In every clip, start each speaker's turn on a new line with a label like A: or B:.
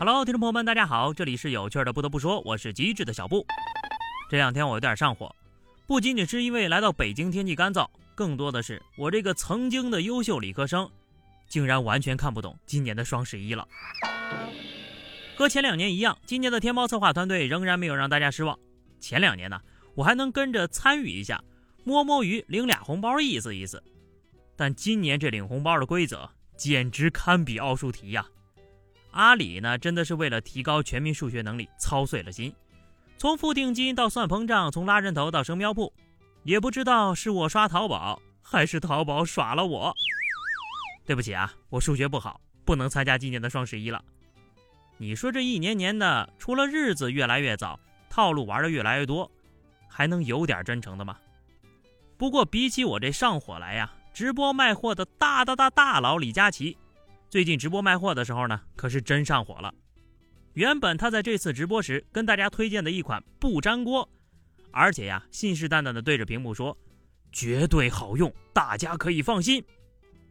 A: Hello，听众朋友们，大家好，这里是有趣的。不得不说，我是机智的小布。这两天我有点上火，不仅仅是因为来到北京天气干燥，更多的是我这个曾经的优秀理科生，竟然完全看不懂今年的双十一了。和前两年一样，今年的天猫策划团队仍然没有让大家失望。前两年呢，我还能跟着参与一下，摸摸鱼领俩红包意思意思。但今年这领红包的规则简直堪比奥数题呀！阿里呢，真的是为了提高全民数学能力操碎了心，从付定金到算膨胀，从拉人头到升喵铺，也不知道是我刷淘宝还是淘宝耍了我。对不起啊，我数学不好，不能参加今年的双十一了。你说这一年年的，除了日子越来越早，套路玩的越来越多，还能有点真诚的吗？不过比起我这上火来呀，直播卖货的大大大大佬李佳琦。最近直播卖货的时候呢，可是真上火了。原本他在这次直播时跟大家推荐的一款不粘锅，而且呀，信誓旦旦的对着屏幕说绝对好用，大家可以放心。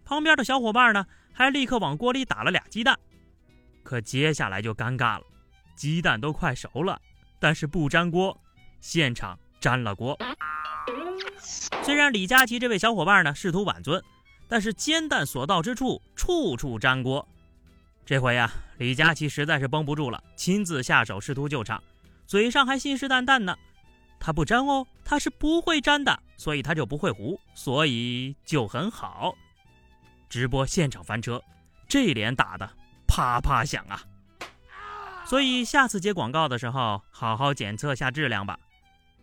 A: 旁边的小伙伴呢，还立刻往锅里打了俩鸡蛋。可接下来就尴尬了，鸡蛋都快熟了，但是不粘锅，现场粘了锅。虽然李佳琦这位小伙伴呢试图挽尊。但是煎蛋所到之处，处处粘锅。这回呀，李佳琦实在是绷不住了，亲自下手试图救场，嘴上还信誓旦旦呢：“他不粘哦，他是不会粘的，所以他就不会糊，所以就很好。”直播现场翻车，这脸打的啪啪响啊！所以下次接广告的时候，好好检测下质量吧。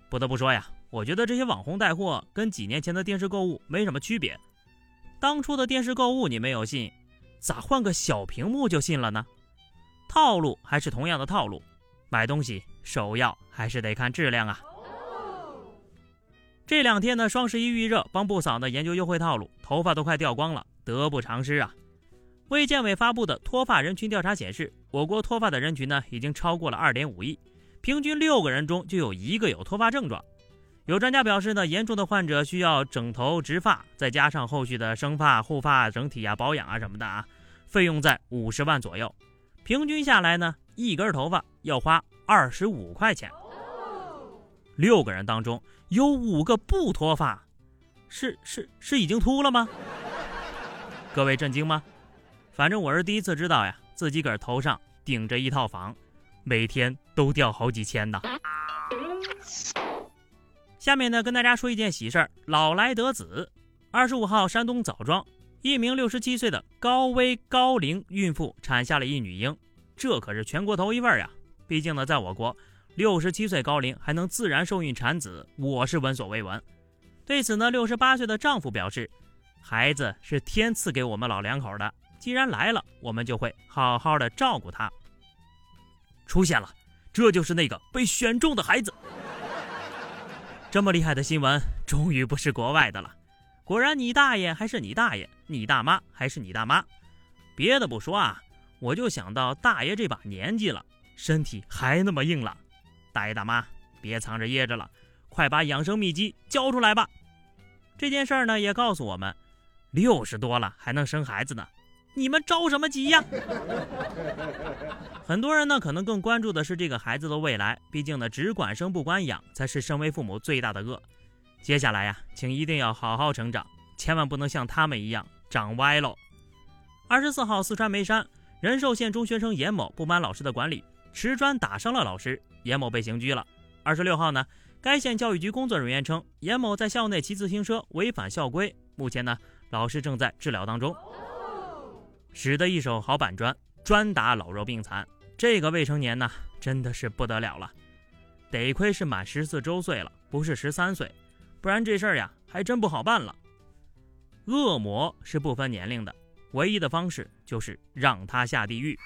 A: 不得不说呀，我觉得这些网红带货跟几年前的电视购物没什么区别。当初的电视购物你没有信，咋换个小屏幕就信了呢？套路还是同样的套路，买东西首要还是得看质量啊。这两天呢，双十一预热，帮不少的研究优惠套路，头发都快掉光了，得不偿失啊。卫健委发布的脱发人群调查显示，我国脱发的人群呢，已经超过了二点五亿，平均六个人中就有一个有脱发症状。有专家表示呢，严重的患者需要整头植发，再加上后续的生发、护发、整体啊、保养啊什么的啊，费用在五十万左右。平均下来呢，一根头发要花二十五块钱。六个人当中有五个不脱发，是是是已经秃了吗？各位震惊吗？反正我是第一次知道呀，自己个儿头上顶着一套房，每天都掉好几千呢。下面呢，跟大家说一件喜事儿，老来得子。二十五号，山东枣庄一名六十七岁的高危高龄孕妇产下了一女婴，这可是全国头一份呀！毕竟呢，在我国，六十七岁高龄还能自然受孕产子，我是闻所未闻。对此呢，六十八岁的丈夫表示，孩子是天赐给我们老两口的，既然来了，我们就会好好的照顾他。出现了，这就是那个被选中的孩子。这么厉害的新闻，终于不是国外的了。果然，你大爷还是你大爷，你大妈还是你大妈。别的不说啊，我就想到大爷这把年纪了，身体还那么硬朗。大爷大妈，别藏着掖着了，快把养生秘籍交出来吧。这件事儿呢，也告诉我们，六十多了还能生孩子呢。你们着什么急呀？很多人呢，可能更关注的是这个孩子的未来。毕竟呢，只管生不管养，才是身为父母最大的恶。接下来呀，请一定要好好成长，千万不能像他们一样长歪喽。二十四号，四川眉山仁寿县中学生严某不满老师的管理，持砖打伤了老师，严某被刑拘了。二十六号呢，该县教育局工作人员称，严某在校内骑自行车违反校规，目前呢，老师正在治疗当中。使得一手好板砖，专打老弱病残。这个未成年呢，真的是不得了了。得亏是满十四周岁了，不是十三岁，不然这事儿呀，还真不好办了。恶魔是不分年龄的，唯一的方式就是让他下地狱。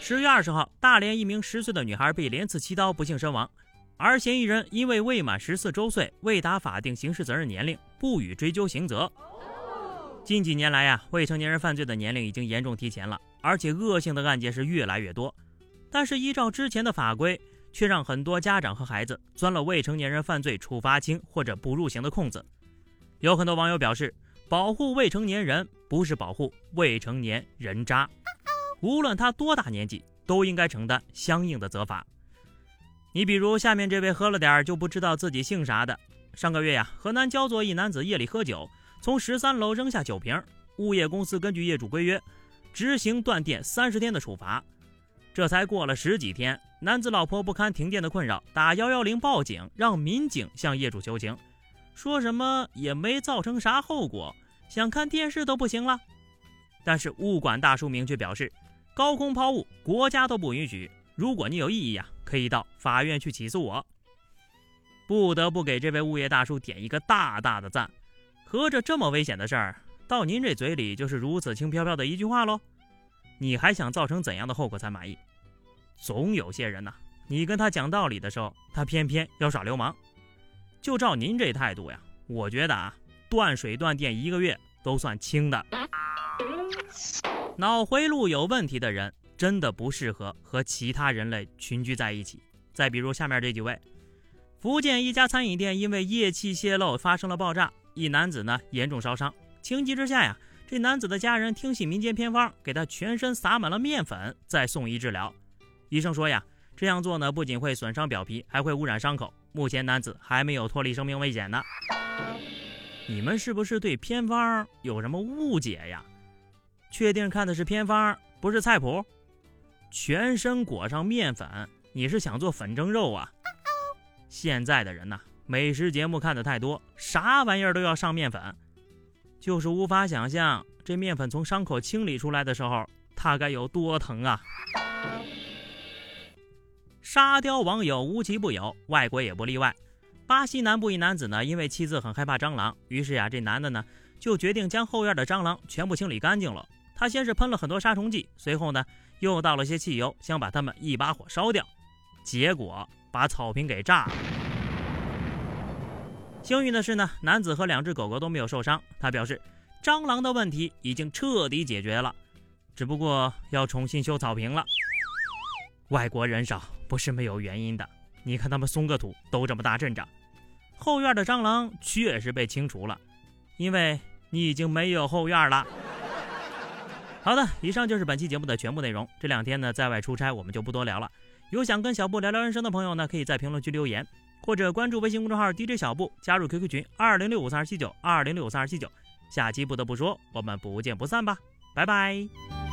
A: 十月二十号，大连一名十岁的女孩被连刺七刀，不幸身亡。而嫌疑人因为未满十四周岁，未达法定刑事责任年龄，不予追究刑责。近几年来呀，未成年人犯罪的年龄已经严重提前了，而且恶性的案件是越来越多。但是依照之前的法规，却让很多家长和孩子钻了未成年人犯罪处罚轻或者不入刑的空子。有很多网友表示，保护未成年人不是保护未成年人渣。无论他多大年纪，都应该承担相应的责罚。你比如下面这位喝了点就不知道自己姓啥的，上个月呀，河南焦作一男子夜里喝酒，从十三楼扔下酒瓶，物业公司根据业主规约，执行断电三十天的处罚。这才过了十几天，男子老婆不堪停电的困扰，打幺幺零报警，让民警向业主求情，说什么也没造成啥后果，想看电视都不行了。但是物管大叔明确表示，高空抛物国家都不允许。如果你有异议呀，可以到法院去起诉我。不得不给这位物业大叔点一个大大的赞。合着这么危险的事儿，到您这嘴里就是如此轻飘飘的一句话喽？你还想造成怎样的后果才满意？总有些人呐，你跟他讲道理的时候，他偏偏要耍流氓。就照您这态度呀，我觉得啊，断水断电一个月都算轻的。脑回路有问题的人，真的不适合和其他人类群居在一起。再比如下面这几位，福建一家餐饮店因为液气泄漏发生了爆炸，一男子呢严重烧伤，情急之下呀。这男子的家人听信民间偏方，给他全身撒满了面粉，再送医治疗。医生说呀，这样做呢，不仅会损伤表皮，还会污染伤口。目前男子还没有脱离生命危险呢。你们是不是对偏方有什么误解呀？确定看的是偏方，不是菜谱？全身裹上面粉，你是想做粉蒸肉啊？现在的人呐，美食节目看的太多，啥玩意儿都要上面粉。就是无法想象，这面粉从伤口清理出来的时候，它该有多疼啊！沙雕网友无奇不有，外国也不例外。巴西南部一男子呢，因为妻子很害怕蟑螂，于是呀，这男的呢就决定将后院的蟑螂全部清理干净了。他先是喷了很多杀虫剂，随后呢又倒了些汽油，想把它们一把火烧掉，结果把草坪给炸了。幸运的是呢，男子和两只狗狗都没有受伤。他表示，蟑螂的问题已经彻底解决了，只不过要重新修草坪了。外国人少不是没有原因的，你看他们松个土都这么大阵仗。后院的蟑螂确实被清除了，因为你已经没有后院了。好的，以上就是本期节目的全部内容。这两天呢，在外出差，我们就不多聊了。有想跟小布聊聊人生的朋友呢，可以在评论区留言。或者关注微信公众号 DJ 小布，加入 QQ 群二零六五三二七九二零六五三二七九。下期不得不说，我们不见不散吧，拜拜。